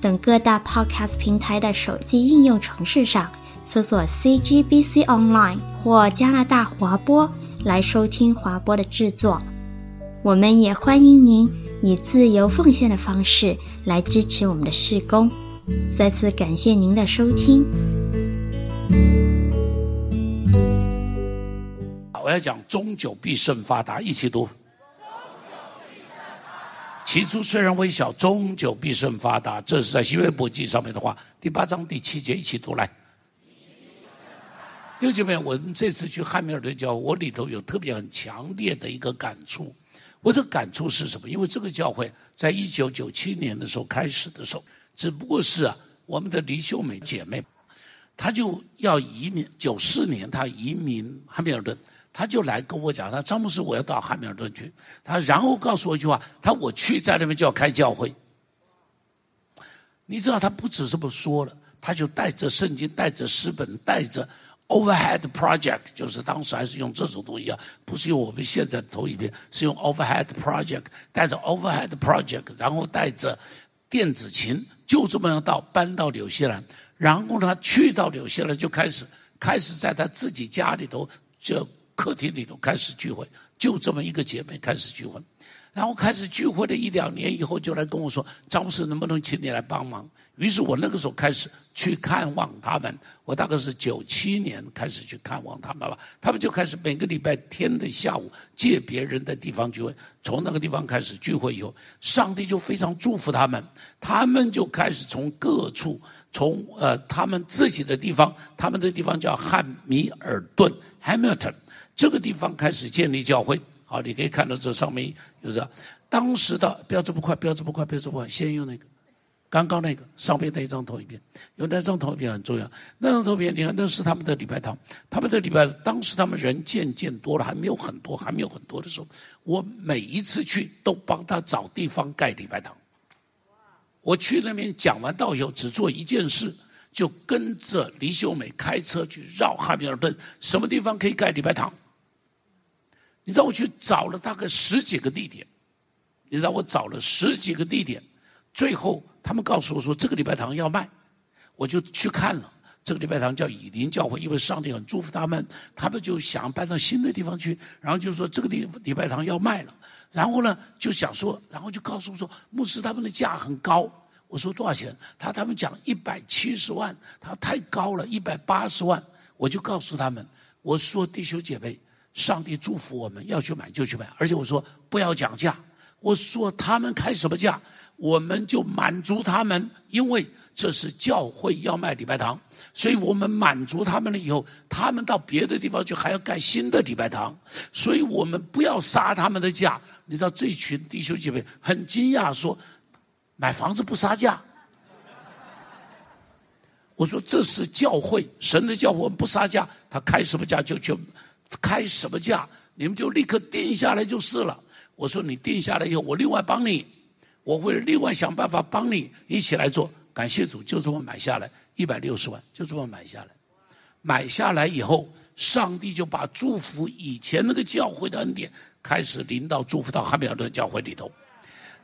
等各大 Podcast 平台的手机应用程式上搜索 CGBC Online 或加拿大华播来收听华播的制作。我们也欢迎您以自由奉献的方式来支持我们的事工。再次感谢您的收听。我要讲终久必胜发达，一起读。起初虽然微小，终究必胜发达。这是在新约伯记上面的话，第八章第七节，一起读来。弟兄姐妹，我们这次去汉密尔顿教会，我里头有特别很强烈的一个感触。我这感触是什么？因为这个教会在一九九七年的时候开始的时候，只不过是啊，我们的黎秀美姐妹，她就要移民，九四年她移民汉密尔顿。他就来跟我讲，他詹姆斯，我要到汉密尔顿去。他然后告诉我一句话，他我去在那边就要开教会。你知道他不止这么说了，他就带着圣经，带着诗本，带着 overhead project，就是当时还是用这种东西啊，不是用我们现在的投影片，是用 overhead project，带着 overhead project，然后带着电子琴，就这么样到搬到纽西兰。然后他去到纽西兰就开始开始在他自己家里头就。客厅里头开始聚会，就这么一个姐妹开始聚会，然后开始聚会的一两年以后，就来跟我说：“张牧师，能不能请你来帮忙？”于是我那个时候开始去看望他们。我大概是九七年开始去看望他们吧。他们就开始每个礼拜天的下午借别人的地方聚会，从那个地方开始聚会以后，上帝就非常祝福他们。他们就开始从各处，从呃他们自己的地方，他们的地方叫汉米尔顿 （Hamilton）。这个地方开始建立教会，好，你可以看到这上面就是当时的，标志不快，标志不快，标志不快，先用那个，刚刚那个上面那一张投影片，有那张投影片很重要。那张投影片，你看那是他们的礼拜堂，他们的礼拜，当时他们人渐渐多了，还没有很多，还没有很多的时候，我每一次去都帮他找地方盖礼拜堂。我去那边讲完道以后，只做一件事。就跟着黎秀美开车去绕汉密尔顿，什么地方可以盖礼拜堂？你知道我去找了大概十几个地点，你知道我找了十几个地点，最后他们告诉我说这个礼拜堂要卖，我就去看了。这个礼拜堂叫以琳教会，因为上帝很祝福他们，他们就想搬到新的地方去，然后就说这个礼礼拜堂要卖了，然后呢就想说，然后就告诉我说牧师他们的价很高。我说多少钱？他他们讲一百七十万，他太高了，一百八十万。我就告诉他们，我说弟兄姐妹，上帝祝福我们，要去买就去买，而且我说不要讲价。我说他们开什么价，我们就满足他们，因为这是教会要卖礼拜堂，所以我们满足他们了以后，他们到别的地方去还要盖新的礼拜堂，所以我们不要杀他们的价。你知道这群弟兄姐妹很惊讶说。买房子不杀价，我说这是教会，神的教会，我们不杀价，他开什么价就就开什么价，你们就立刻定下来就是了。我说你定下来以后，我另外帮你，我会另外想办法帮你一起来做。感谢主，就这么买下来一百六十万，就这么买下来。买下来以后，上帝就把祝福以前那个教会的恩典开始临到祝福到汉密尔顿教会里头。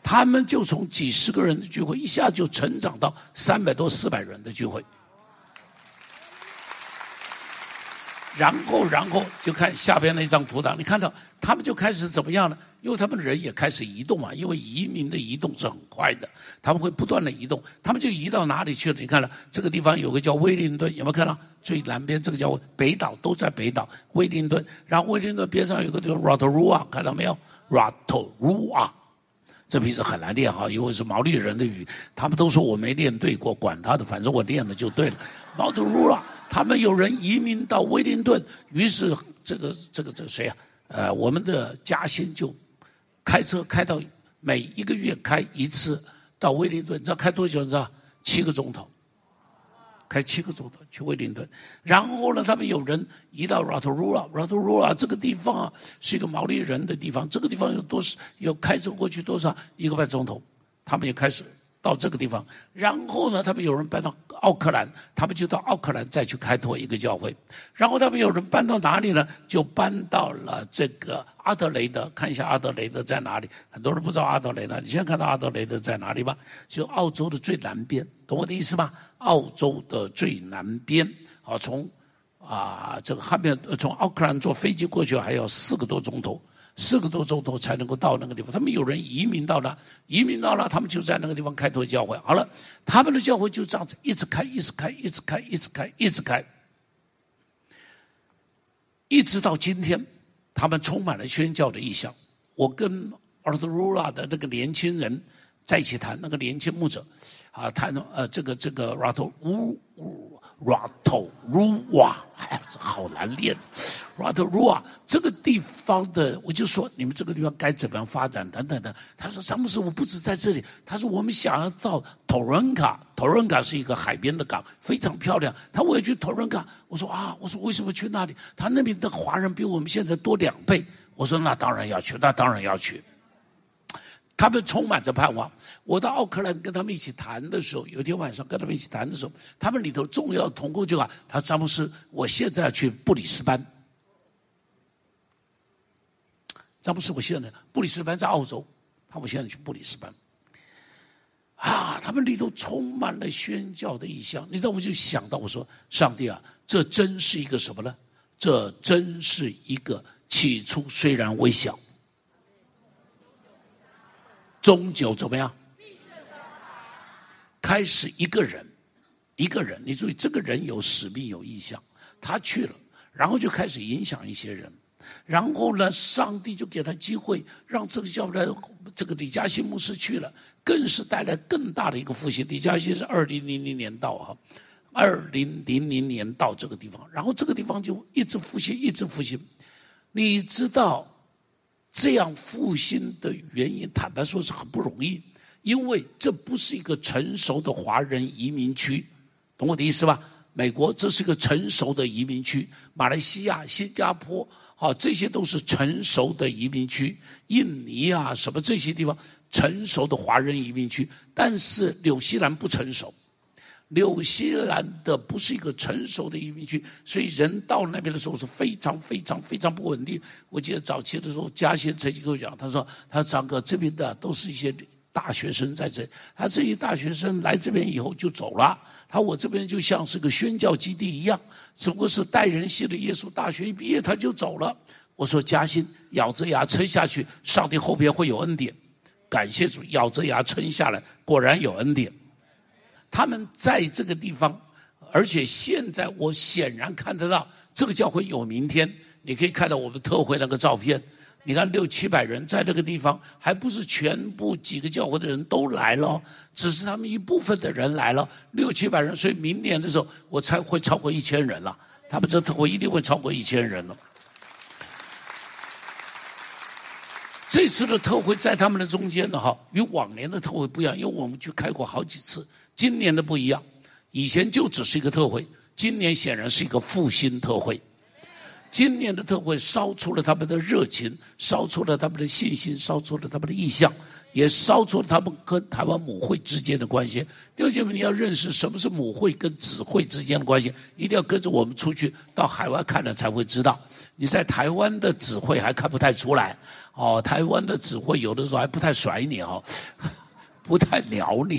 他们就从几十个人的聚会，一下就成长到三百多、四百人的聚会。然后，然后就看下边那张图档，你看到他们就开始怎么样呢？因为他们人也开始移动嘛，因为移民的移动是很快的，他们会不断的移动。他们就移到哪里去了？你看了这个地方有个叫威灵顿，有没有看到？最南边这个叫北岛，都在北岛威灵顿。然后威灵顿边上有个叫 Rotorua，看到没有？Rotorua。这名字很难念哈，因为是毛利人的语，他们都说我没念对过，管他的，反正我念了就对了。毛特鲁拉，他们有人移民到威灵顿，于是这个这个这个谁啊？呃，我们的嘉欣就开车开到每一个月开一次到威灵顿，你知道开多久？你知道七个钟头，开七个钟头去威灵顿。然后呢，他们有人移到 Rotorua，Rotorua 这个地方啊是一个毛利人的地方，这个地方有多少？有开车过去多少？一个半钟头，他们就开始。到这个地方，然后呢，他们有人搬到奥克兰，他们就到奥克兰再去开拓一个教会。然后他们有人搬到哪里呢？就搬到了这个阿德雷德，看一下阿德雷德在哪里。很多人不知道阿德雷德，你现在看到阿德雷德在哪里吧？就澳洲的最南边，懂我的意思吗？澳洲的最南边，好，从啊这个汉边从奥克兰坐飞机过去还要四个多钟头。四个多钟头才能够到那个地方，他们有人移民到了，移民到了，他们就在那个地方开拓教会。好了，他们的教会就这样子一直开，一直开，一直开，一直开，一直开，一直到今天，他们充满了宣教的意向。我跟 Rotorua 的这个年轻人在一起谈，那个年轻牧者啊，谈呃这个这个呜呜 Rotorua。Rotorua，哎，好难念。Rotorua 这个地方的，我就说你们这个地方该怎么样发展等等的。他说：“詹姆斯，我不止在这里。”他说：“我们想要到 Tauranga，Tauranga 是一个海边的港，非常漂亮。”他我要去 Tauranga。我说：“啊，我说为什么去那里？他那边的华人比我们现在多两倍。”我说：“那当然要去，那当然要去。”他们充满着盼望。我到奥克兰跟他们一起谈的时候，有一天晚上跟他们一起谈的时候，他们里头重要的同工就讲：“他说詹姆斯，我现在要去布里斯班。”詹姆斯，我现在布里斯班在澳洲，他我现在去布里斯班。啊，他们里头充满了宣教的意向。你知道，我就想到我说：“上帝啊，这真是一个什么呢？这真是一个起初虽然微小。”终究怎么样？开始一个人，一个人，你注意，这个人有使命有意向，他去了，然后就开始影响一些人，然后呢，上帝就给他机会，让这个叫的这个李嘉欣牧师去了，更是带来更大的一个复兴。李嘉欣是二零零零年到哈，二零零零年到这个地方，然后这个地方就一直复兴，一直复兴，你知道。这样复兴的原因，坦白说是很不容易，因为这不是一个成熟的华人移民区，懂我的意思吧？美国这是一个成熟的移民区，马来西亚、新加坡，好，这些都是成熟的移民区，印尼啊，什么这些地方成熟的华人移民区，但是纽西兰不成熟。纽西兰的不是一个成熟的移民区，所以人到那边的时候是非常非常非常不稳定。我记得早期的时候，嘉先曾经跟我讲，他说：“他说张哥这边的都是一些大学生在这，他这些大学生来这边以后就走了。他我这边就像是个宣教基地一样，只不过是带人信的耶稣，大学一毕业他就走了。”我说：“嘉欣，咬着牙撑下去，上帝后边会有恩典。”感谢主，咬着牙撑下来，果然有恩典。他们在这个地方，而且现在我显然看得到这个教会有明天。你可以看到我们特会那个照片，你看六七百人在这个地方，还不是全部几个教会的人都来了，只是他们一部分的人来了，六七百人。所以明年的时候，我才会超过一千人了。他们这特会一定会超过一千人了。这次的特会在他们的中间的，哈，与往年的特会不一样，因为我们去开过好几次。今年的不一样，以前就只是一个特会，今年显然是一个复兴特会。今年的特会烧出了他们的热情，烧出了他们的信心，烧出了他们的意向，也烧出了他们跟台湾母会之间的关系。弟兄姐妹，你要认识什么是母会跟子会之间的关系，一定要跟着我们出去到海外看了才会知道。你在台湾的子会还看不太出来，哦，台湾的子会有的时候还不太甩你哦。不太鸟你，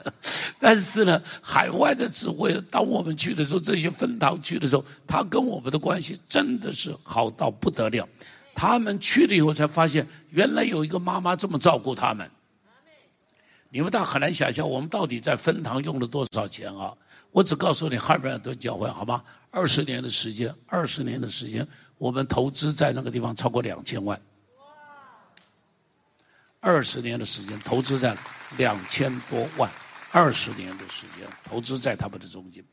但是呢，海外的指挥，当我们去的时候，这些分堂去的时候，他跟我们的关系真的是好到不得了。他们去了以后才发现，原来有一个妈妈这么照顾他们。你们倒很难想象，我们到底在分堂用了多少钱啊？我只告诉你，汉密尔顿教会好吗？二十年的时间，二十年的时间，我们投资在那个地方超过两千万。二十年的时间投资在两千多万，二十年的时间投资在他们的中间，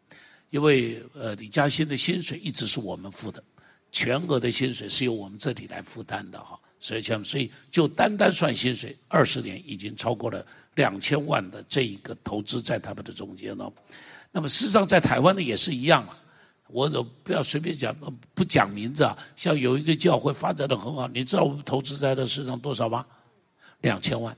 因为呃李嘉欣的薪水一直是我们付的，全额的薪水是由我们这里来负担的哈，所以像所以就单单算薪水，二十年已经超过了两千万的这一个投资在他们的中间了。那么事实上，在台湾的也是一样啊。我不要随便讲，不讲名字啊。像有一个教会发展的很好，你知道我们投资在的市场多少吗？两千万。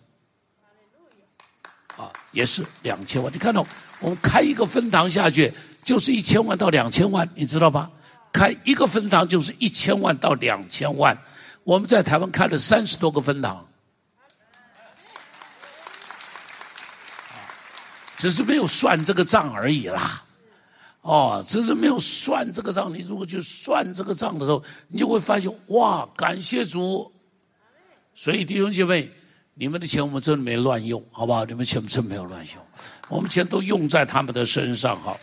啊，也是两千万。你看到我们开一个分堂下去，就是一千万到两千万，你知道吧？开一个分堂就是一千万到两千万。我们在台湾开了三十多个分堂。只是没有算这个账而已啦，哦，只是没有算这个账。你如果去算这个账的时候，你就会发现，哇，感谢主！所以弟兄姐妹，你们的钱我们真的没乱用，好不好？你们钱真没有乱用，我们钱都用在他们的身上，好。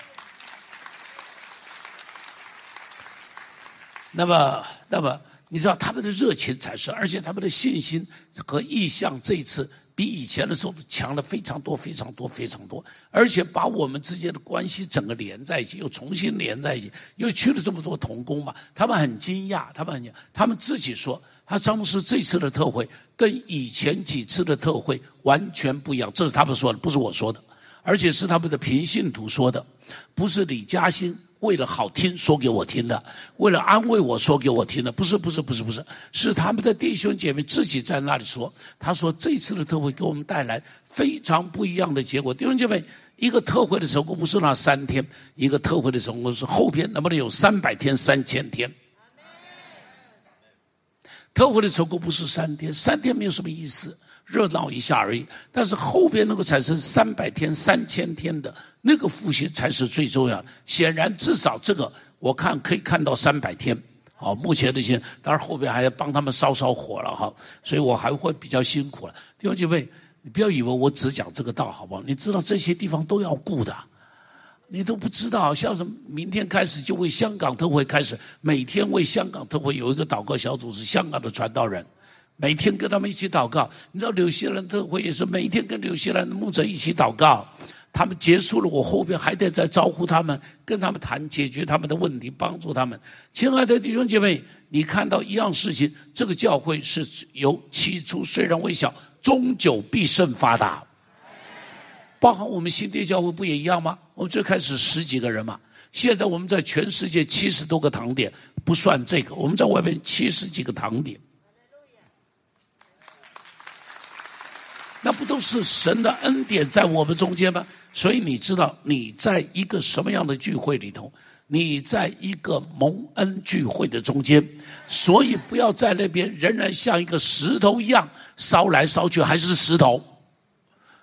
那么，那么，你知道他们的热情才是，而且他们的信心和意向这一次。比以前的时候强了非常多、非常多、非常多，而且把我们之间的关系整个连在一起，又重新连在一起，又去了这么多同工嘛，他们很惊讶，他们很惊讶，他们自己说，他张牧师这次的特会跟以前几次的特会完全不一样，这是他们说的，不是我说的，而且是他们的平信徒说的，不是李嘉欣。为了好听说给我听的，为了安慰我说给我听的，不是不是不是不是，是他们的弟兄姐妹自己在那里说。他说这次的特会给我们带来非常不一样的结果。弟兄姐妹，一个特会的成功不是那三天，一个特会的成功是后边能不能有三百天、三千天？特会的成功不是三天，三天没有什么意思。热闹一下而已，但是后边能够产生三百天、三千天的那个复兴才是最重要的。显然，至少这个我看可以看到三百天。好，目前这些，当然后边还要帮他们烧烧火了哈，所以我还会比较辛苦了。弟兄姐妹，你不要以为我只讲这个道，好不好？你知道这些地方都要顾的，你都不知道。像什么明天开始就为香港特会开始，每天为香港特会有一个祷告小组，是香港的传道人。每天跟他们一起祷告，你知道纽西兰特会也是每天跟纽西兰的牧者一起祷告。他们结束了，我后边还得再招呼他们，跟他们谈解决他们的问题，帮助他们。亲爱的弟兄姐妹，你看到一样事情，这个教会是由起初虽然微小，终久必胜发达。包含我们新店教会不也一样吗？我们最开始十几个人嘛，现在我们在全世界七十多个堂点，不算这个，我们在外面七十几个堂点。那不都是神的恩典在我们中间吗？所以你知道，你在一个什么样的聚会里头？你在一个蒙恩聚会的中间，所以不要在那边仍然像一个石头一样烧来烧去，还是石头。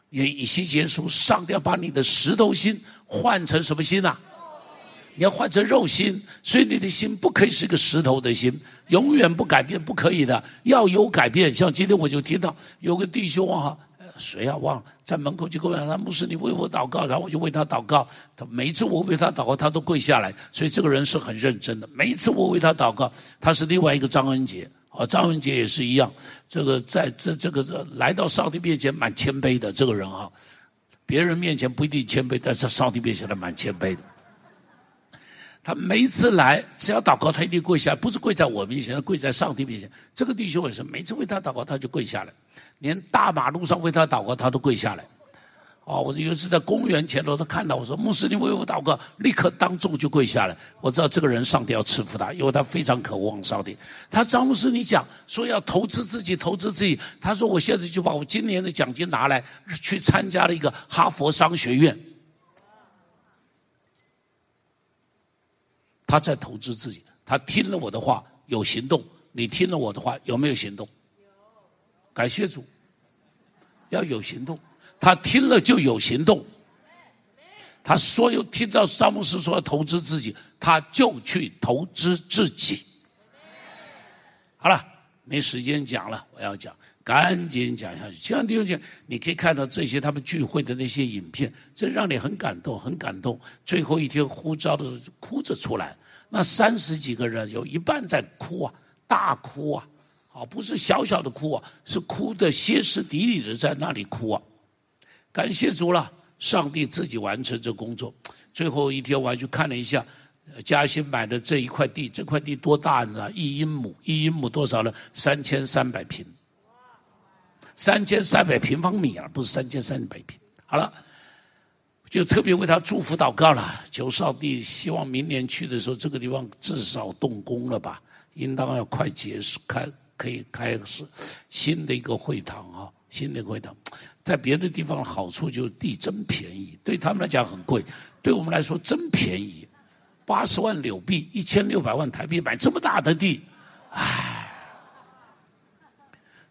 也以西结书，上帝要把你的石头心换成什么心啊？你要换成肉心，所以你的心不可以是个石头的心，永远不改变，不可以的，要有改变。像今天我就听到有个弟兄啊。谁啊？忘了在门口就跟我讲，他牧师，你为我祷告，然后我就为他祷告。他每次我为他祷告，他都跪下来，所以这个人是很认真的。每一次我为他祷告，他是另外一个张恩杰啊，张文杰也是一样。这个在这这个这来到上帝面前蛮谦卑的这个人啊，别人面前不一定谦卑，但是上帝面前他蛮谦卑的。他每一次来，只要祷告，他一定跪下，不是跪在我面前，跪在上帝面前。这个弟兄也是，每次为他祷告，他就跪下来。连大马路上为他祷告，他都跪下来。哦，我有一次在公园前头，他看到我说：“穆斯林为我祷告。”立刻当众就跪下来。我知道这个人上帝要赐福他，因为他非常渴望上帝。他张牧师，你讲说要投资自己，投资自己。他说：“我现在就把我今年的奖金拿来，去参加了一个哈佛商学院。”他在投资自己。他听了我的话，有行动。你听了我的话，有没有行动？感谢主，要有行动。他听了就有行动。他所有听到詹姆斯说投资自己，他就去投资自己。好了，没时间讲了，我要讲，赶紧讲下去。亲爱的弟兄姐，你可以看到这些他们聚会的那些影片，这让你很感动，很感动。最后一天呼召的时候，哭着出来，那三十几个人有一半在哭啊，大哭啊。啊，不是小小的哭啊，是哭的歇斯底里的在那里哭啊！感谢主了，上帝自己完成这工作。最后一天我还去看了一下，嘉兴买的这一块地，这块地多大呢？一英亩，一英亩多少呢？三千三百平。三千三百平方米啊，不是三千三百平。好了，就特别为他祝福祷告了，求上帝希望明年去的时候，这个地方至少动工了吧，应当要快结束，开可以开始新的一个会堂啊，新的会堂。在别的地方好处就是地真便宜，对他们来讲很贵，对我们来说真便宜，八十万纽币，一千六百万台币买这么大的地，唉，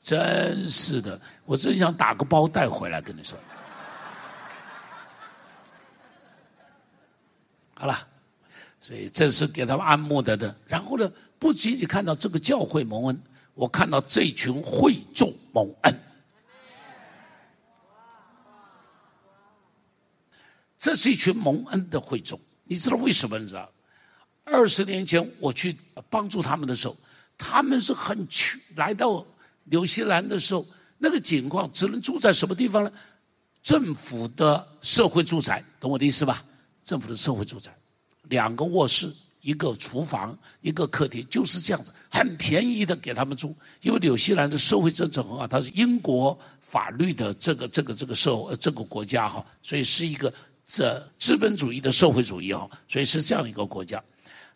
真是的，我真想打个包带回来跟你说。好了，所以这是给他们按摩的的。然后呢，不仅仅看到这个教会蒙恩，我看到这群会众蒙恩。这是一群蒙恩的会众，你知道为什么？你知道，二十年前我去帮助他们的时候，他们是很穷，来到纽西兰的时候，那个情况只能住在什么地方呢？政府的社会住宅，懂我的意思吧？政府的社会住宅，两个卧室，一个厨房，一个客厅，就是这样子，很便宜的给他们住。因为纽西兰的社会政策很好，它是英国法律的这个这个这个社会这个国家哈，所以是一个。这资本主义的社会主义哈，所以是这样一个国家，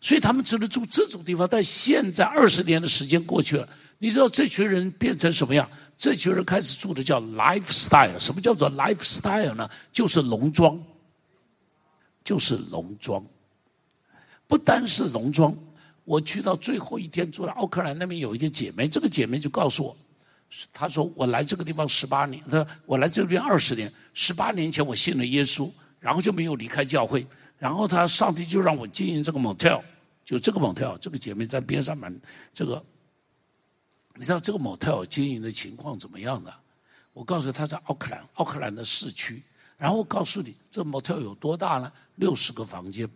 所以他们只能住这种地方。但现在二十年的时间过去了，你知道这群人变成什么样？这群人开始住的叫 lifestyle。什么叫做 lifestyle 呢？就是农庄，就是农庄。不单是农庄，我去到最后一天住在奥克兰那边有一个姐妹，这个姐妹就告诉我，她说我来这个地方十八年，她说我来这边二十年，十八年前我信了耶稣。然后就没有离开教会，然后他上帝就让我经营这个 motel，就这个 motel，这个姐妹在边上蛮这个，你知道这个 motel 经营的情况怎么样的？我告诉他，在奥克兰，奥克兰的市区。然后告诉你，这 motel 有多大呢？六十个房间，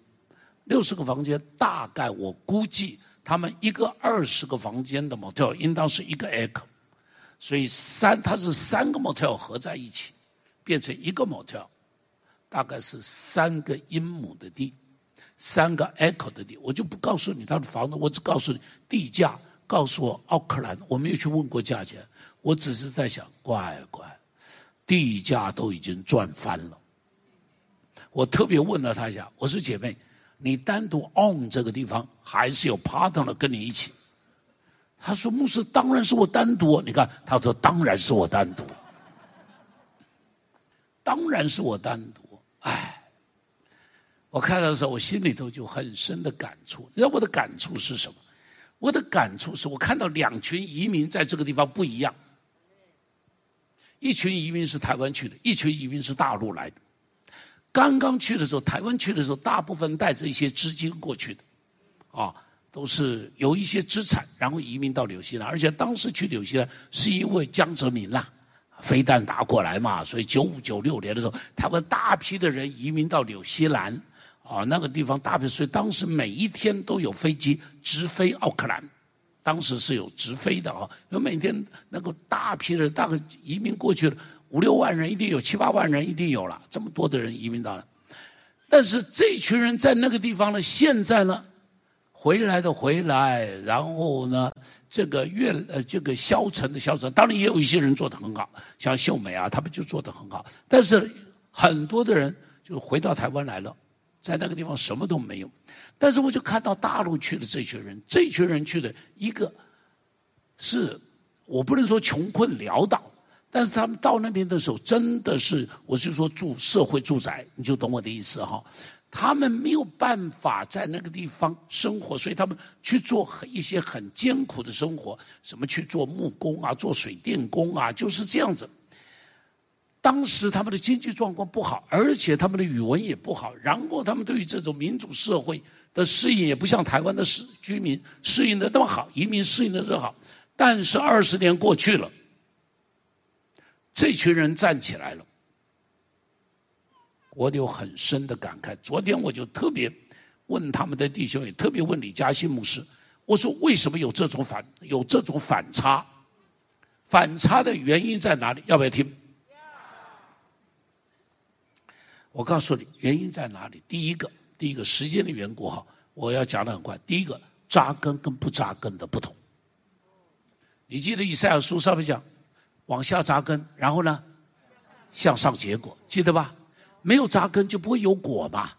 六十个房间，大概我估计他们一个二十个房间的 motel 应当是一个 acre，所以三它是三个 motel 合在一起，变成一个 motel。大概是三个英亩的地，三个 acre 的地，我就不告诉你他的房子，我只告诉你地价，告诉我奥克兰，我没有去问过价钱，我只是在想，乖乖，地价都已经赚翻了。我特别问了他一下，我说姐妹，你单独 on 这个地方，还是有 partner 跟你一起？他说牧师，当然是我单独。你看，他说当然是我单独，当然是我单独。哎，我看到的时候，我心里头就很深的感触。你知道我的感触是什么？我的感触是我看到两群移民在这个地方不一样。一群移民是台湾去的，一群移民是大陆来的。刚刚去的时候，台湾去的时候，大部分带着一些资金过去的，啊，都是有一些资产，然后移民到纽西兰。而且当时去纽西兰是因为江泽民啦。飞弹打过来嘛，所以九五九六年的时候，台湾大批的人移民到纽西兰，啊，那个地方大批，所以当时每一天都有飞机直飞奥克兰，当时是有直飞的啊，有每天那个大批的人大概移民过去了五六万人，一定有七八万人，一定有了这么多的人移民到了，但是这群人在那个地方呢，现在呢？回来的回来，然后呢，这个越呃，这个消沉的消沉。当然也有一些人做得很好，像秀美啊，他们就做得很好。但是很多的人就回到台湾来了，在那个地方什么都没有。但是我就看到大陆去的这群人，这群人去的一个是我不能说穷困潦倒，但是他们到那边的时候，真的是我是说住社会住宅，你就懂我的意思哈。他们没有办法在那个地方生活，所以他们去做一些很艰苦的生活，什么去做木工啊，做水电工啊，就是这样子。当时他们的经济状况不好，而且他们的语文也不好，然后他们对于这种民主社会的适应也不像台湾的适居民适应的那么好，移民适应的这么好。但是二十年过去了，这群人站起来了。我有很深的感慨。昨天我就特别问他们的弟兄，也特别问李嘉欣牧师，我说为什么有这种反有这种反差？反差的原因在哪里？要不要听？我告诉你，原因在哪里？第一个，第一个时间的缘故哈，我要讲的很快。第一个，扎根跟不扎根的不同。你记得以赛亚书上面讲，往下扎根，然后呢，向上结果，记得吧？没有扎根就不会有果嘛。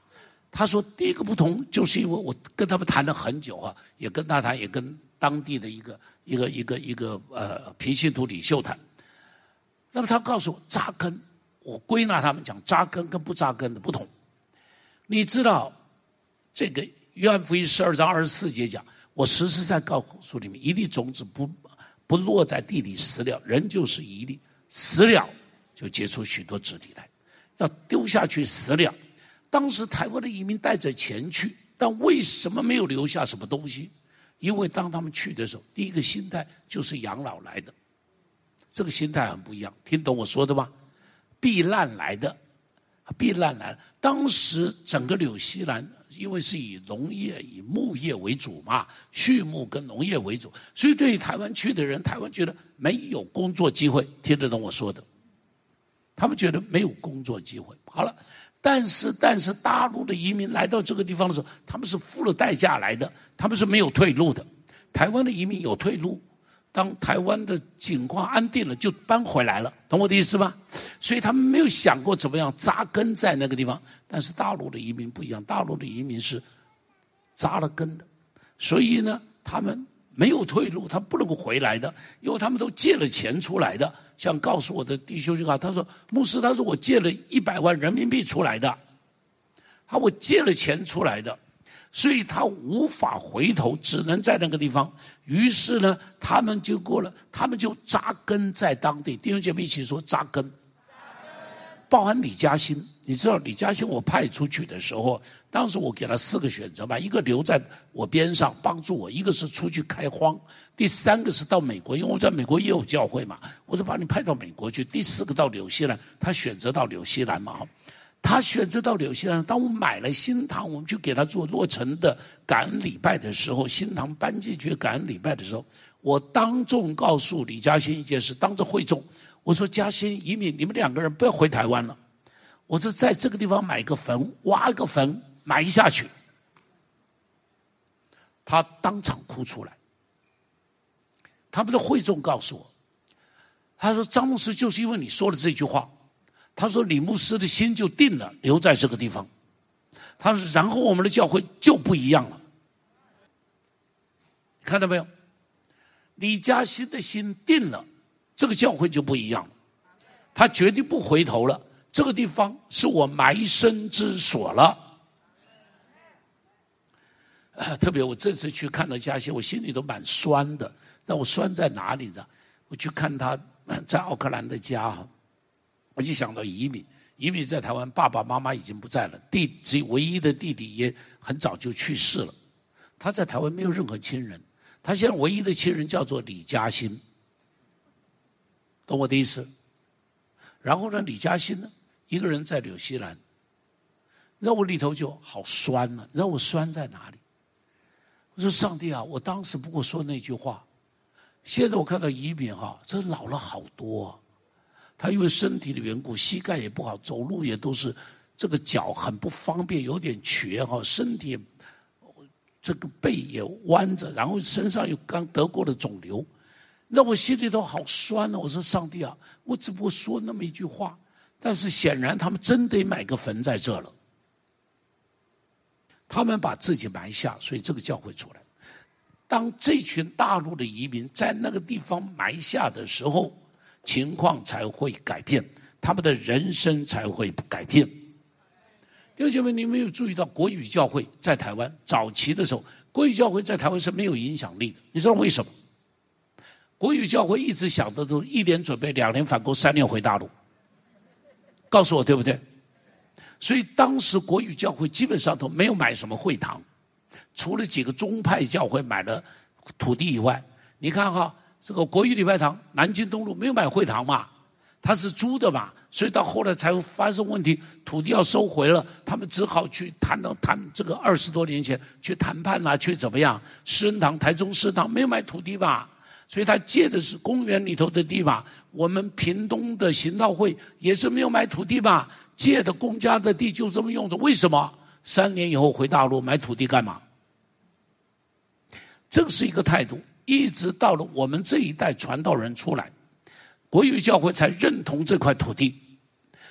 他说第一个不同就是因为我跟他们谈了很久啊，也跟他谈，也跟当地的一个一个一个一个呃平信徒领袖谈。那么他告诉我扎根，我归纳他们讲扎根跟不扎根的不同。你知道这个约翰福音十二章二十四节讲，我实实在在告诉你们，一粒种子不不落在地里死了，人就是一粒，死了就结出许多子粒来，要丢下去死了。当时台湾的移民带着钱去，但为什么没有留下什么东西？因为当他们去的时候，第一个心态就是养老来的，这个心态很不一样。听懂我说的吗？避难来的，避难来。当时整个纽西兰因为是以农业、以牧业为主嘛，畜牧跟农业为主，所以对于台湾去的人，台湾觉得没有工作机会。听得懂我说的？他们觉得没有工作机会。好了。但是，但是大陆的移民来到这个地方的时候，他们是付了代价来的，他们是没有退路的。台湾的移民有退路，当台湾的景况安定了，就搬回来了，懂我的意思吗？所以他们没有想过怎么样扎根在那个地方。但是大陆的移民不一样，大陆的移民是扎了根的，所以呢，他们没有退路，他不能够回来的，因为他们都借了钱出来的。像告诉我的弟兄就好，他说牧师，他说我借了一百万人民币出来的，他我借了钱出来的，所以他无法回头，只能在那个地方。于是呢，他们就过了，他们就扎根在当地。弟兄姐妹一起说扎根。包含李嘉欣，你知道李嘉欣我派出去的时候，当时我给他四个选择吧，一个留在我边上帮助我，一个是出去开荒，第三个是到美国，因为我在美国也有教会嘛，我就把你派到美国去。第四个到纽西兰，他选择到纽西兰嘛，他选择到纽西兰。当我买了新堂，我们去给他做落成的感恩礼拜的时候，新堂搬进去感恩礼拜的时候，我当众告诉李嘉欣一件事，当着会众。我说嘉欣移民，你们两个人不要回台湾了。我说在这个地方买个坟，挖个坟埋下去。他当场哭出来。他们的会众告诉我，他说张牧师就是因为你说了这句话，他说李牧师的心就定了，留在这个地方。他说然后我们的教会就不一样了。看到没有？李嘉欣的心定了。这个教会就不一样了，他决定不回头了。这个地方是我埋身之所了。特别我这次去看到嘉欣，我心里都蛮酸的。那我酸在哪里呢？我去看他在奥克兰的家，我就想到移民。移民在台湾，爸爸妈妈已经不在了，弟只唯一的弟弟也很早就去世了。他在台湾没有任何亲人，他现在唯一的亲人叫做李嘉欣。懂我的意思？然后呢，李嘉欣呢，一个人在纽西兰，让我里头就好酸了。让我酸在哪里？我说上帝啊，我当时不过说那句话，现在我看到移民哈，这老了好多。他因为身体的缘故，膝盖也不好，走路也都是这个脚很不方便，有点瘸哈，身体这个背也弯着，然后身上又刚得过了肿瘤。让我心里头好酸呢、我说上帝啊，我只不过说那么一句话，但是显然他们真得买个坟在这了。他们把自己埋下，所以这个教会出来。当这群大陆的移民在那个地方埋下的时候，情况才会改变，他们的人生才会改变。弟兄们，你没有注意到国语教会在台湾早期的时候，国语教会在台湾是没有影响力的。你知道为什么？国语教会一直想的都一年准备，两年反攻，三年回大陆。告诉我对不对？所以当时国语教会基本上都没有买什么会堂，除了几个宗派教会买了土地以外，你看哈，这个国语礼拜堂南京东路没有买会堂嘛，他是租的嘛，所以到后来才会发生问题，土地要收回了，他们只好去谈了谈这个二十多年前去谈判啊，去怎么样？施恩堂台中施恩堂没有买土地吧？所以他借的是公园里头的地吧？我们屏东的行道会也是没有买土地吧？借的公家的地就这么用着，为什么？三年以后回大陆买土地干嘛？这是一个态度，一直到了我们这一代传道人出来，国语教会才认同这块土地，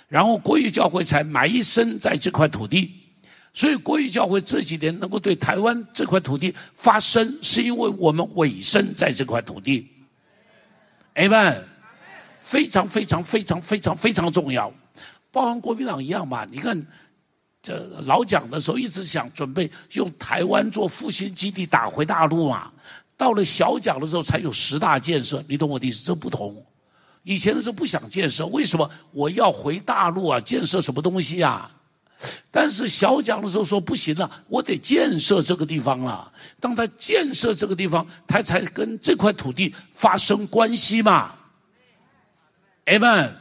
然后国语教会才埋身在这块土地。所以国语教会这几年能够对台湾这块土地发声，是因为我们委身在这块土地。Amen，非常非常非常非常非常重要，包含国民党一样嘛。你看，这老蒋的时候一直想准备用台湾做复兴基地打回大陆嘛。到了小蒋的时候才有十大建设，你懂我的意思？这不同。以前的时候不想建设，为什么我要回大陆啊？建设什么东西啊？但是小蒋的时候说不行了，我得建设这个地方了。当他建设这个地方，他才跟这块土地发生关系嘛。Amen。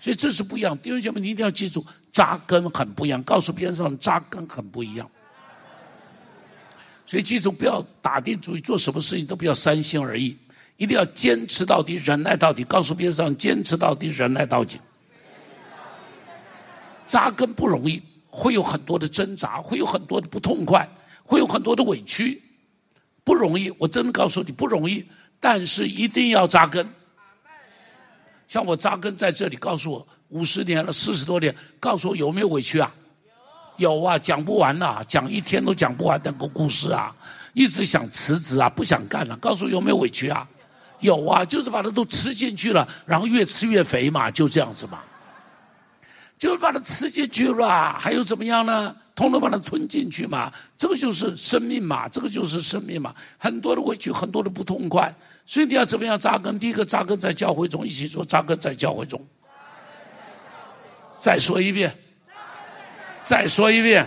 所以这是不一样。弟兄姐妹，你一定要记住，扎根很不一样。告诉边上扎根很不一样。所以记住，不要打定主意做什么事情都不要三心二意，一定要坚持到底，忍耐到底。告诉边上，坚持到底，忍耐到底。扎根不容易，会有很多的挣扎，会有很多的不痛快，会有很多的委屈，不容易。我真的告诉你，不容易。但是一定要扎根。像我扎根在这里，告诉我五十年了，四十多年，告诉我有没有委屈啊？有啊，讲不完呐，讲一天都讲不完那个故事啊！一直想辞职啊，不想干了。告诉我有没有委屈啊？有啊，就是把它都吃进去了，然后越吃越肥嘛，就这样子嘛。就是把它吃进去了，还有怎么样呢？统统把它吞进去嘛，这个就是生命嘛，这个就是生命嘛。很多的委屈，很多的不痛快，所以你要怎么样扎根？第一个扎根在教会中，一起说扎根在教会中。再说一遍，再说一遍。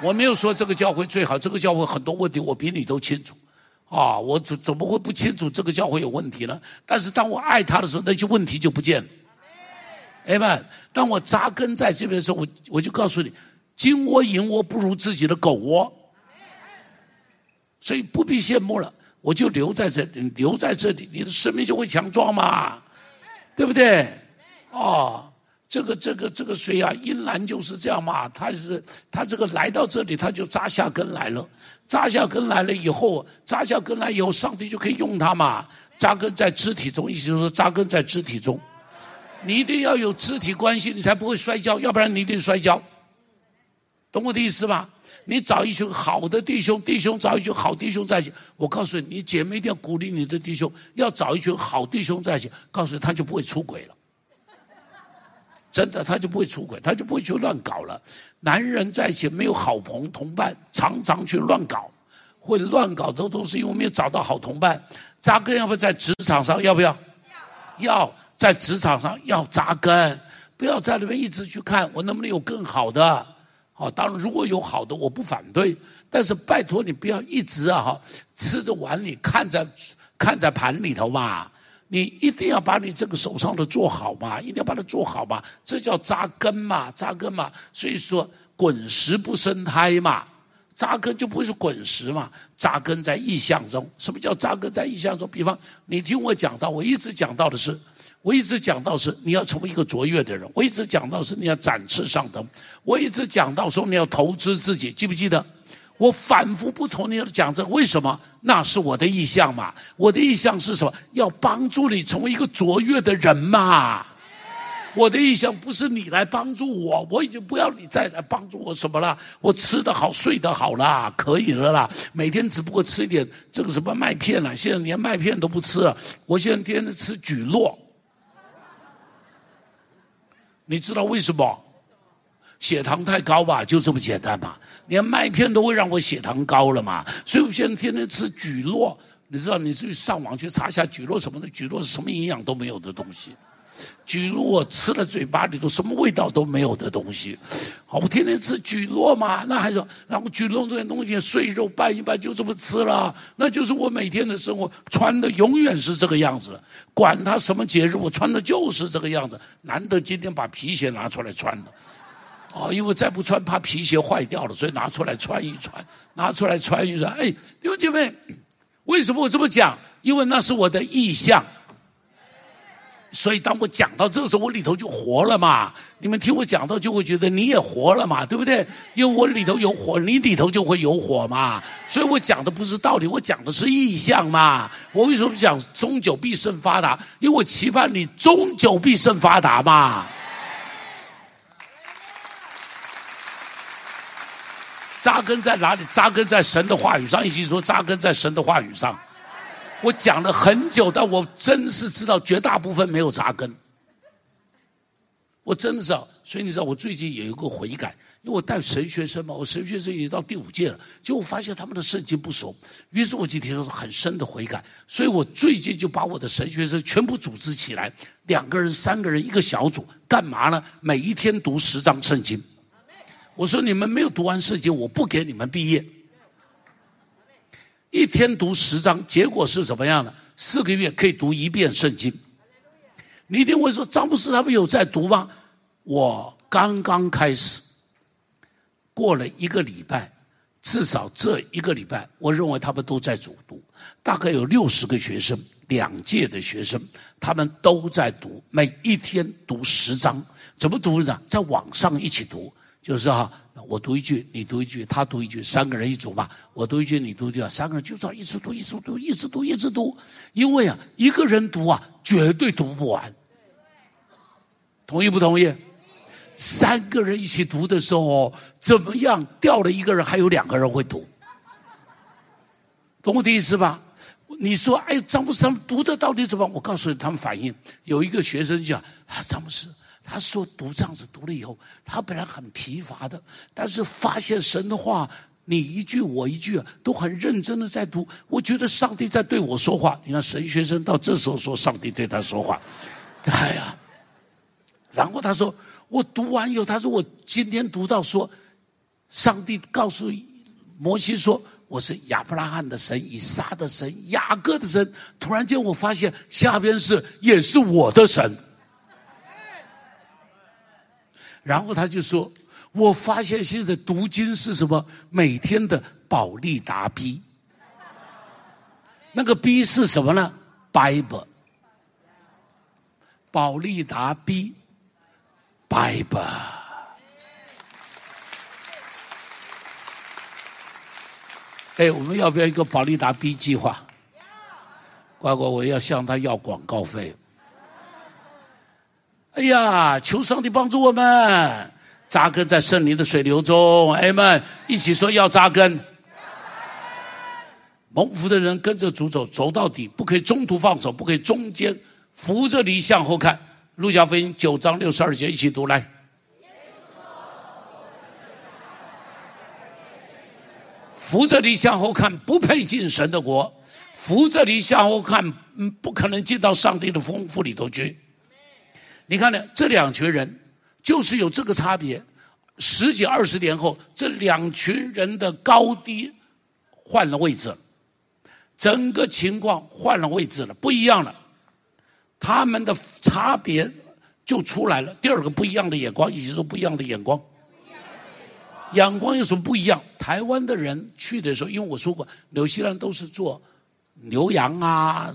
我没有说这个教会最好，这个教会很多问题我比你都清楚。啊，我怎怎么会不清楚这个教会有问题呢？但是当我爱他的时候，那些问题就不见了。哎们，当我扎根在这边的时候，我我就告诉你，金窝银窝不如自己的狗窝，所以不必羡慕了。我就留在这里，留在这里，你的生命就会强壮嘛，对不对？哦，这个这个这个谁啊？英兰就是这样嘛，他是他这个来到这里，他就扎下根来了，扎下根来了以后，扎下根来以后，上帝就可以用他嘛，扎根在肢体中，意思就是说扎根在肢体中。你一定要有肢体关系，你才不会摔跤，要不然你一定摔跤。懂我的意思吗？你找一群好的弟兄，弟兄找一群好弟兄在一起。我告诉你，你姐妹一定要鼓励你的弟兄，要找一群好弟兄在一起。告诉你，他就不会出轨了。真的，他就不会出轨，他就不会去乱搞了。男人在一起没有好朋同伴，常常去乱搞，会乱搞的都是因为没有找到好同伴。扎根要不在职场上？要不要？要。在职场上要扎根，不要在那边一直去看我能不能有更好的。好，当然如果有好的，我不反对。但是拜托你不要一直啊哈吃着碗里看在看在盘里头嘛。你一定要把你这个手上的做好嘛，一定要把它做好嘛。这叫扎根嘛，扎根嘛。所以说滚石不生苔嘛，扎根就不会是滚石嘛。扎根在意象中，什么叫扎根在意象中？比方你听我讲到，我一直讲到的是。我一直讲到是你要成为一个卓越的人，我一直讲到是你要展翅上腾，我一直讲到说你要投资自己，记不记得？我反复不同你的讲这个，为什么？那是我的意向嘛，我的意向是什么？要帮助你成为一个卓越的人嘛。我的意向不是你来帮助我，我已经不要你再来帮助我什么了。我吃得好，睡得好啦，可以了啦。每天只不过吃一点这个什么麦片了，现在连麦片都不吃了。我现在天天吃蒟蒻。你知道为什么？血糖太高吧，就这么简单嘛。连麦片都会让我血糖高了嘛，所以我现在天天吃蒟蒻。你知道，你去上网去查一下蒟蒻什么的，蒟蒻是什么营养都没有的东西。蒟蒻我吃了嘴巴里头什么味道都没有的东西，好，我天天吃蒟蒻嘛，那还是然后蒟蒻这些东西碎肉拌一拌就这么吃了，那就是我每天的生活，穿的永远是这个样子，管他什么节日，我穿的就是这个样子，难得今天把皮鞋拿出来穿了，哦，因为再不穿怕皮鞋坏掉了，所以拿出来穿一穿，拿出来穿一穿，哎，弟兄姐妹，为什么我这么讲？因为那是我的意向。所以当我讲到这个时候，我里头就活了嘛。你们听我讲到，就会觉得你也活了嘛，对不对？因为我里头有火，你里头就会有火嘛。所以我讲的不是道理，我讲的是意象嘛。我为什么讲终久必胜发达？因为我期盼你终久必胜发达嘛。扎根在哪里？扎根在神的话语上。一起说，扎根在神的话语上。我讲了很久，但我真是知道绝大部分没有扎根。我真的知道，所以你知道，我最近有一个悔改，因为我带神学生嘛，我神学生已经到第五届了，结果发现他们的圣经不熟，于是我就提出很深的悔改。所以我最近就把我的神学生全部组织起来，两个人、三个人一个小组，干嘛呢？每一天读十章圣经。我说你们没有读完圣经，我不给你们毕业。一天读十章，结果是怎么样的？四个月可以读一遍圣经。你一定会说，张牧师他们有在读吗？我刚刚开始，过了一个礼拜，至少这一个礼拜，我认为他们都在主读。大概有六十个学生，两届的学生，他们都在读，每一天读十章。怎么读呢？在网上一起读，就是哈。我读一句，你读一句，他读一句，三个人一组嘛。我读一句，你读一句，三个人就这样一直读，一直读，一直读，一直读。因为啊，一个人读啊，绝对读不完。同意不同意？三个人一起读的时候，怎么样？掉了一个人，还有两个人会读。懂我的意思吧？你说，哎，张牧师他们读的到底怎么？我告诉你，他们反应。有一个学生讲啊，张牧师。他说：“读这样子读了以后，他本来很疲乏的，但是发现神的话，你一句我一句，都很认真的在读。我觉得上帝在对我说话。你看神学生到这时候说上帝对他说话，哎呀！然后他说我读完以后，他说我今天读到说，上帝告诉摩西说我是亚伯拉罕的神、以撒的神、雅各的神。突然间我发现下边是也是我的神。”然后他就说：“我发现现在读经是什么？每天的宝利达 B，那个 B 是什么呢？Bible，宝利达 B，Bible。哎，我们要不要一个宝利达 B 计划？乖乖，我要向他要广告费。”哎呀，求上帝帮助我们扎根在圣灵的水流中，哎们一起说要扎根。蒙福的人跟着主走，走到底，不可以中途放手，不可以中间扶着你向后看。路加福音九章六十二节，一起读来。扶着你向后看，不配进神的国；扶着你向后看，嗯，不可能进到上帝的丰富里头去。你看呢？这两群人就是有这个差别。十几二十年后，这两群人的高低换了位置，整个情况换了位置了，不一样了。他们的差别就出来了。第二个不一样的眼光，以及说不一样的眼光。眼光有什么不一样？台湾的人去的时候，因为我说过，纽西兰都是做牛羊啊，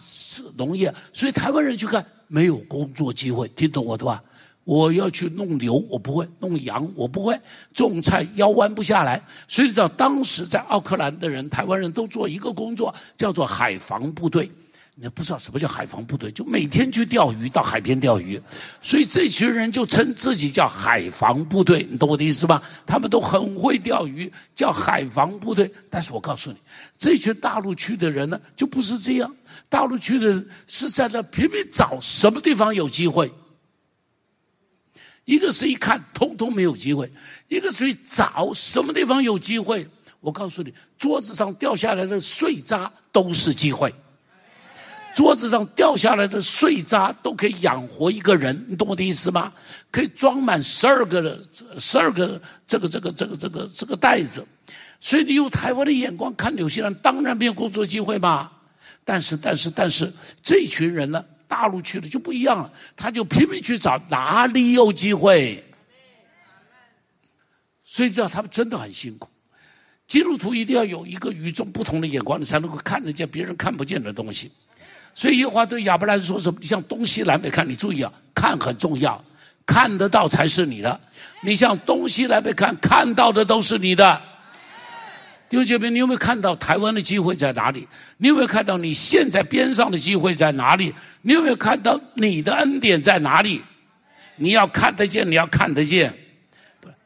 农业，所以台湾人去看。没有工作机会，听懂我的话？我要去弄牛，我不会；弄羊，我不会；种菜腰弯不下来。所以，知道当时在奥克兰的人，台湾人都做一个工作，叫做海防部队。你不知道什么叫海防部队，就每天去钓鱼，到海边钓鱼。所以这群人就称自己叫海防部队，你懂我的意思吧？他们都很会钓鱼，叫海防部队。但是我告诉你，这群大陆去的人呢，就不是这样。大陆去的人是在那拼命找什么地方有机会。一个是一看，通通没有机会；一个是找什么地方有机会。我告诉你，桌子上掉下来的碎渣都是机会。桌子上掉下来的碎渣都可以养活一个人，你懂我的意思吗？可以装满十二个的十二个这个这个这个这个这个袋子。所以你用台湾的眼光看纽西兰，当然没有工作机会嘛。但是但是但是这群人呢，大陆去的就不一样了，他就拼命去找哪里有机会。所以知道他们真的很辛苦。基督徒一定要有一个与众不同的眼光，你才能够看得见别人看不见的东西。所以耶和华对亚伯兰说什么？你向东西南北看，你注意啊，看很重要，看得到才是你的。你向东西南北看，看到的都是你的。弟兄姐妹，你有没有看到台湾的机会在哪里？你有没有看到你现在边上的机会在哪里？你有没有看到你的恩典在哪里？你要看得见，你要看得见。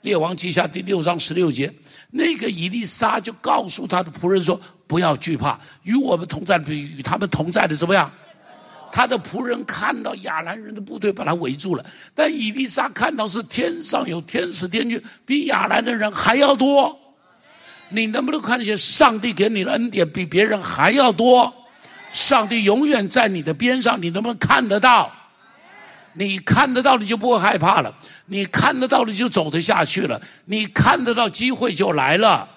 列王记下第六章十六节，那个以利沙就告诉他的仆人说：“不要惧怕，与我们同在的比与他们同在的怎么样？”他的仆人看到亚兰人的部队把他围住了，但以利沙看到是天上有天使天军，比亚兰的人还要多。你能不能看见上帝给你的恩典比别人还要多？上帝永远在你的边上，你能不能看得到？你看得到，你就不会害怕了；你看得到，你就走得下去了；你看得到，机会就来了。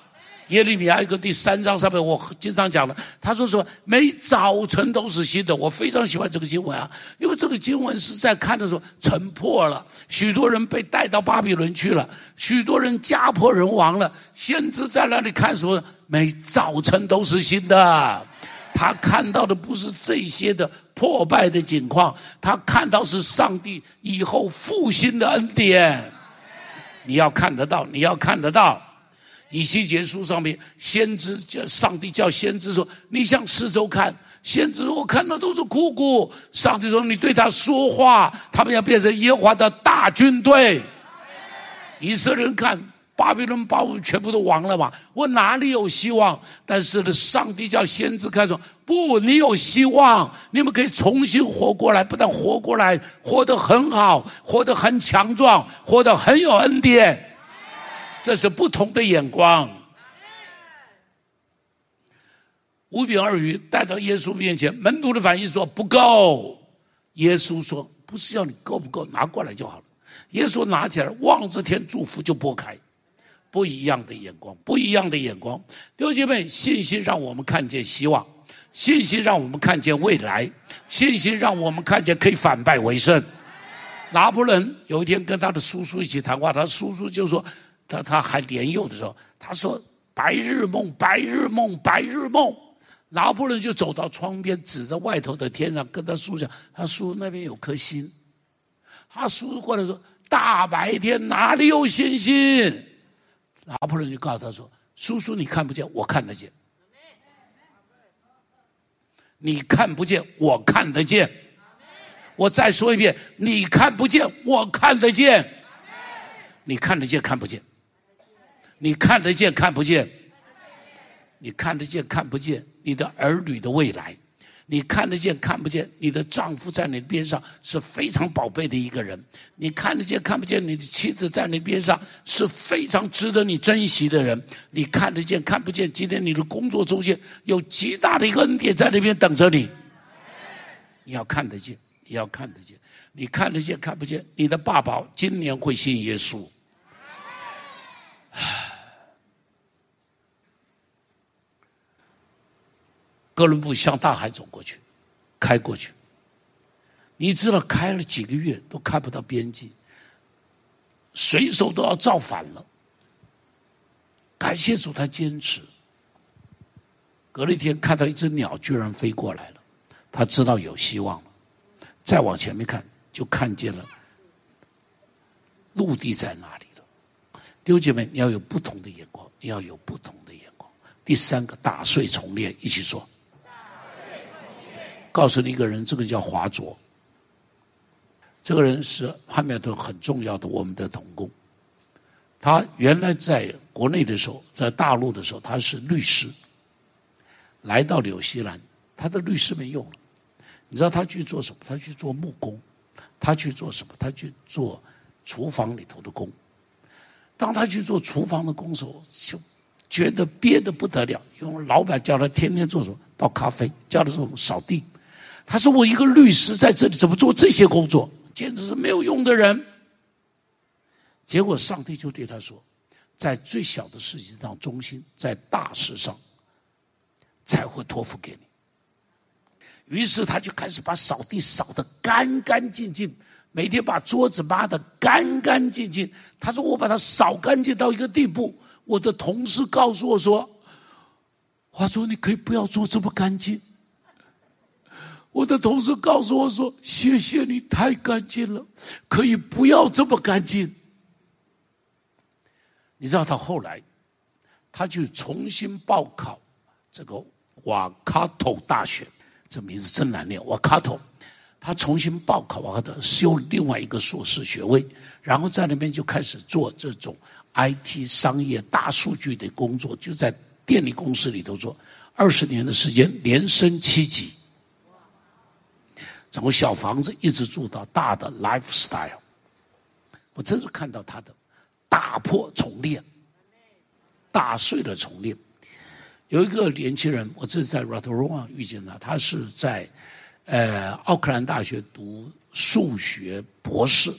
耶利米哀歌第三章上面，我经常讲的，他说什么？每早晨都是新的。我非常喜欢这个经文啊，因为这个经文是在看的时候，城破了，许多人被带到巴比伦去了，许多人家破人亡了。先知在那里看说，每早晨都是新的。他看到的不是这些的破败的景况，他看到是上帝以后复兴的恩典。你要看得到，你要看得到。以西结书上面，先知叫上帝叫先知说：“你向四周看。”先知说：“我看到都是枯骨。”上帝说：“你对他说话，他们要变成耶和华的大军队。”以色列人看。巴比伦把我们全部都亡了嘛？我哪里有希望？但是呢，上帝叫先知看说：“不，你有希望，你们可以重新活过来。不但活过来，活得很好，活得很强壮，活得很有恩典。这是不同的眼光。五饼二鱼带到耶稣面前，门徒的反应说：“不够。”耶稣说：“不是要你够不够，拿过来就好了。”耶稣拿起来，望着天祝福，就拨开。不一样的眼光，不一样的眼光。弟兄姐妹，信心让我们看见希望，信心让我们看见未来，信心让我们看见可以反败为胜。拿破仑有一天跟他的叔叔一起谈话，他叔叔就说，他他还年幼的时候，他说白日梦，白日梦，白日梦。拿破仑就走到窗边，指着外头的天上，跟他叔讲，他叔那边有颗星。他叔过来说，大白天哪里有星星？拿破仑就告诉他说：“叔叔，你看不见，我看得见。你看不见，我看得见。我再说一遍，你看不见，我看得见。你看得见，看不见。你看得见，看不见。你看得见，看不见。你的儿女的未来。”你看得见看不见，你的丈夫在你边上是非常宝贝的一个人；你看得见看不见，你的妻子在你边上是非常值得你珍惜的人；你看得见看不见，今天你的工作中间有极大的一个恩典在那边等着你。你要看得见，你要看得见，你看得见看不见，你的爸爸今年会信耶稣。哥伦布向大海走过去，开过去。你知道开了几个月都看不到边际，水手都要造反了。感谢主，他坚持。隔了一天，看到一只鸟居然飞过来了，他知道有希望了。再往前面看，就看见了陆地在哪里了。弟兄姐妹，你要有不同的眼光，你要有不同的眼光。第三个，打碎重练，一起说。告诉你一个人，这个叫华卓。这个人是汉密尔顿很重要的我们的童工。他原来在国内的时候，在大陆的时候，他是律师。来到纽西兰，他的律师没用了。你知道他去做什么？他去做木工。他去做什么？他去做厨房里头的工。当他去做厨房的工时候，就觉得憋得不得了，因为老板叫他天天做什么？倒咖啡，叫他做扫地。他说：“我一个律师在这里怎么做这些工作？简直是没有用的人。”结果上帝就对他说：“在最小的事情上忠心，在大事上才会托付给你。”于是他就开始把扫地扫得干干净净，每天把桌子抹得干干净净。他说：“我把它扫干净到一个地步，我的同事告诉我说：‘华卓，你可以不要做这么干净。’”我的同事告诉我说：“谢谢你，太干净了，可以不要这么干净。”你知道他后来，他就重新报考这个瓦卡托大学，这名字真难念，瓦卡托。他重新报考瓦卡托，修另外一个硕士学位，然后在那边就开始做这种 IT 商业大数据的工作，就在电力公司里头做，二十年的时间，连升七级。从小房子一直住到大的 lifestyle，我真是看到他的打破重练，打碎了重练。有一个年轻人，我这是在 Rotorua 遇见他，他是在呃奥克兰大学读数学博士，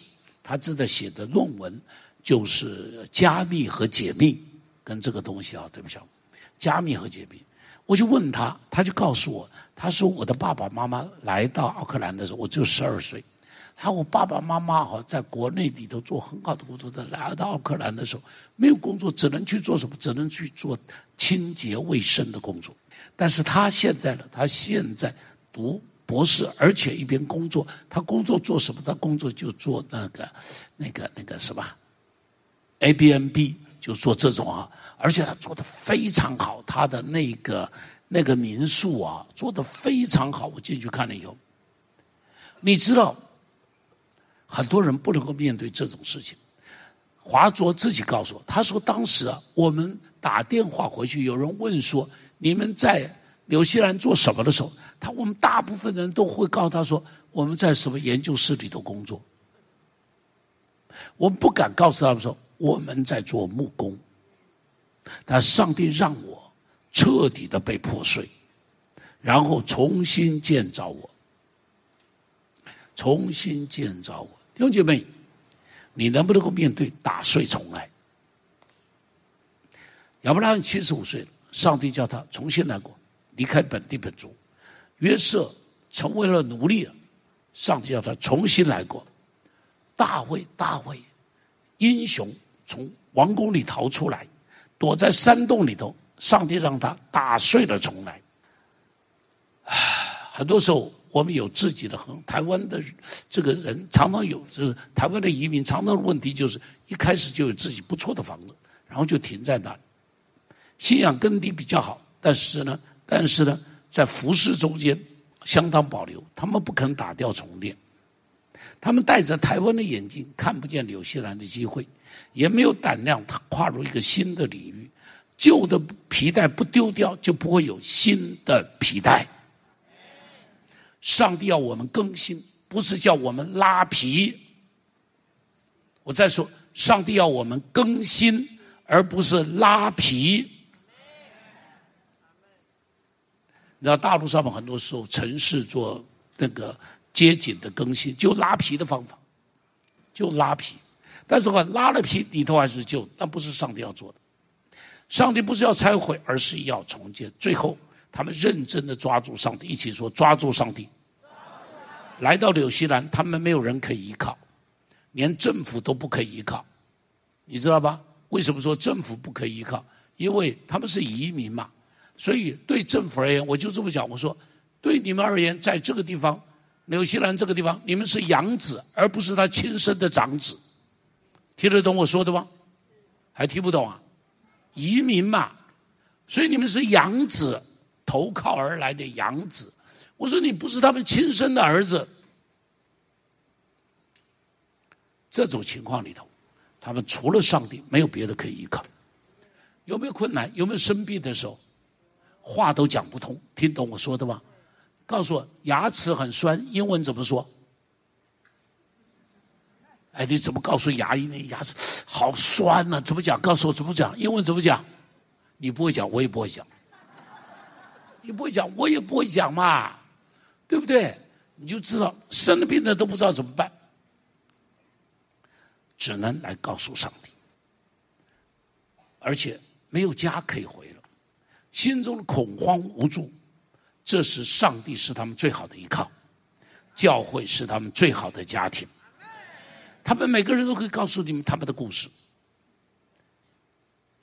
他正在写的论文就是加密和解密跟这个东西啊，对不起，加密和解密。我就问他，他就告诉我。他说：“我的爸爸妈妈来到奥克兰的时候，我只有十二岁。他说我爸爸妈妈哈，在国内里头做很好的工作的，来到奥克兰的时候没有工作，只能去做什么？只能去做清洁卫生的工作。但是他现在呢？他现在读博士，而且一边工作。他工作做什么？他工作就做那个、那个、那个什么，ABNB 就做这种啊，而且他做的非常好。他的那个。”那个民宿啊，做的非常好。我进去看了以后，你知道，很多人不能够面对这种事情。华卓自己告诉我，他说当时啊，我们打电话回去，有人问说你们在纽西兰做什么的时候，他我们大部分人都会告诉他说我们在什么研究室里头工作。我们不敢告诉他们说我们在做木工，但上帝让我。彻底的被破碎，然后重新建造我，重新建造我。弟兄姐妹，你能不能够面对打碎重来？亚伯拉罕七十五岁了，上帝叫他重新来过，离开本地本族。约瑟成为了奴隶了，上帝叫他重新来过。大卫，大卫，英雄从王宫里逃出来，躲在山洞里头。上帝让他打碎了重来。很多时候，我们有自己的很台湾的这个人常常有，就是台湾的移民常常的问题就是一开始就有自己不错的房子，然后就停在那里。信仰根底比较好，但是呢，但是呢，在服侍中间相当保留，他们不肯打掉重练，他们戴着台湾的眼镜，看不见纽西兰的机会，也没有胆量跨入一个新的领域。旧的皮带不丢掉，就不会有新的皮带。上帝要我们更新，不是叫我们拉皮。我再说，上帝要我们更新，而不是拉皮。你知道大陆上面很多时候城市做那个街景的更新，就拉皮的方法，就拉皮。但是话拉了皮里头还是旧，那不是上帝要做的。上帝不是要拆毁，而是要重建。最后，他们认真的抓住上帝，一起说：“抓住上帝。”来到纽西兰，他们没有人可以依靠，连政府都不可以依靠，你知道吧？为什么说政府不可以依靠？因为他们是移民嘛。所以对政府而言，我就这么讲：我说，对你们而言，在这个地方，纽西兰这个地方，你们是养子，而不是他亲生的长子。听得懂我说的吗？还听不懂啊？移民嘛，所以你们是养子，投靠而来的养子。我说你不是他们亲生的儿子。这种情况里头，他们除了上帝，没有别的可以依靠。有没有困难？有没有生病的时候？话都讲不通，听懂我说的吗？告诉我，牙齿很酸，英文怎么说？哎，你怎么告诉牙医？那牙齿好酸呢？怎么讲？告诉我怎么讲？英文怎么讲？你不会讲，我也不会讲。你不会讲，我也不会讲嘛，对不对？你就知道生了病的都不知道怎么办，只能来告诉上帝。而且没有家可以回了，心中的恐慌无助。这时，上帝是他们最好的依靠，教会是他们最好的家庭。他们每个人都可以告诉你们他们的故事。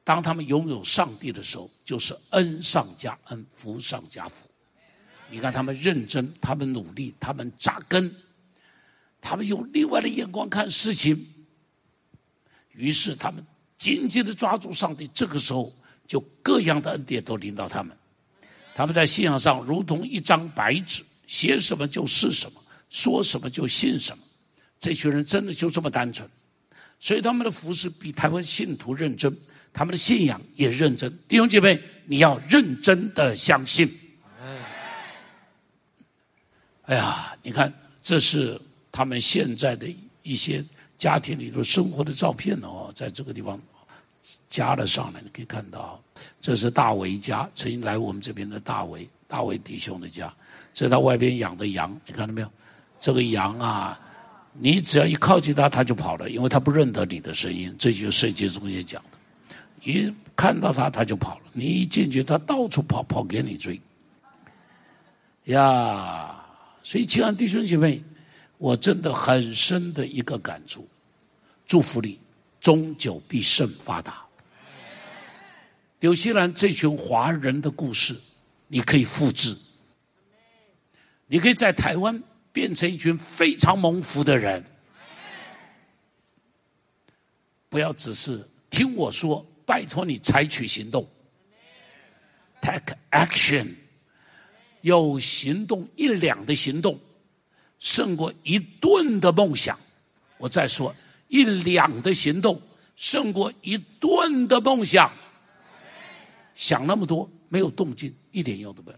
当他们拥有上帝的时候，就是恩上加恩，福上加福。你看他们认真，他们努力，他们扎根，他们用另外的眼光看事情。于是他们紧紧的抓住上帝，这个时候就各样的恩典都临到他们。他们在信仰上如同一张白纸，写什么就是什么，说什么就信什么。这群人真的就这么单纯，所以他们的服饰比台湾信徒认真，他们的信仰也认真。弟兄姐妹，你要认真的相信。哎呀，你看，这是他们现在的一些家庭里头生活的照片哦，在这个地方加了上来，你可以看到，这是大为家，曾经来我们这边的大为，大为弟兄的家，这是他外边养的羊，你看到没有？这个羊啊。你只要一靠近他，他就跑了，因为他不认得你的声音。这就是圣经中间讲的，一看到他他就跑了。你一进去，他到处跑，跑给你追。呀，所以亲爱的弟兄姐妹，我真的很深的一个感触，祝福你，终久必胜发达。纽西兰这群华人的故事，你可以复制，你可以在台湾。变成一群非常蒙福的人，不要只是听我说，拜托你采取行动，take action，有行动一两的行动，胜过一顿的梦想。我再说，一两的行动胜过一顿的梦想。想那么多没有动静，一点用都没有。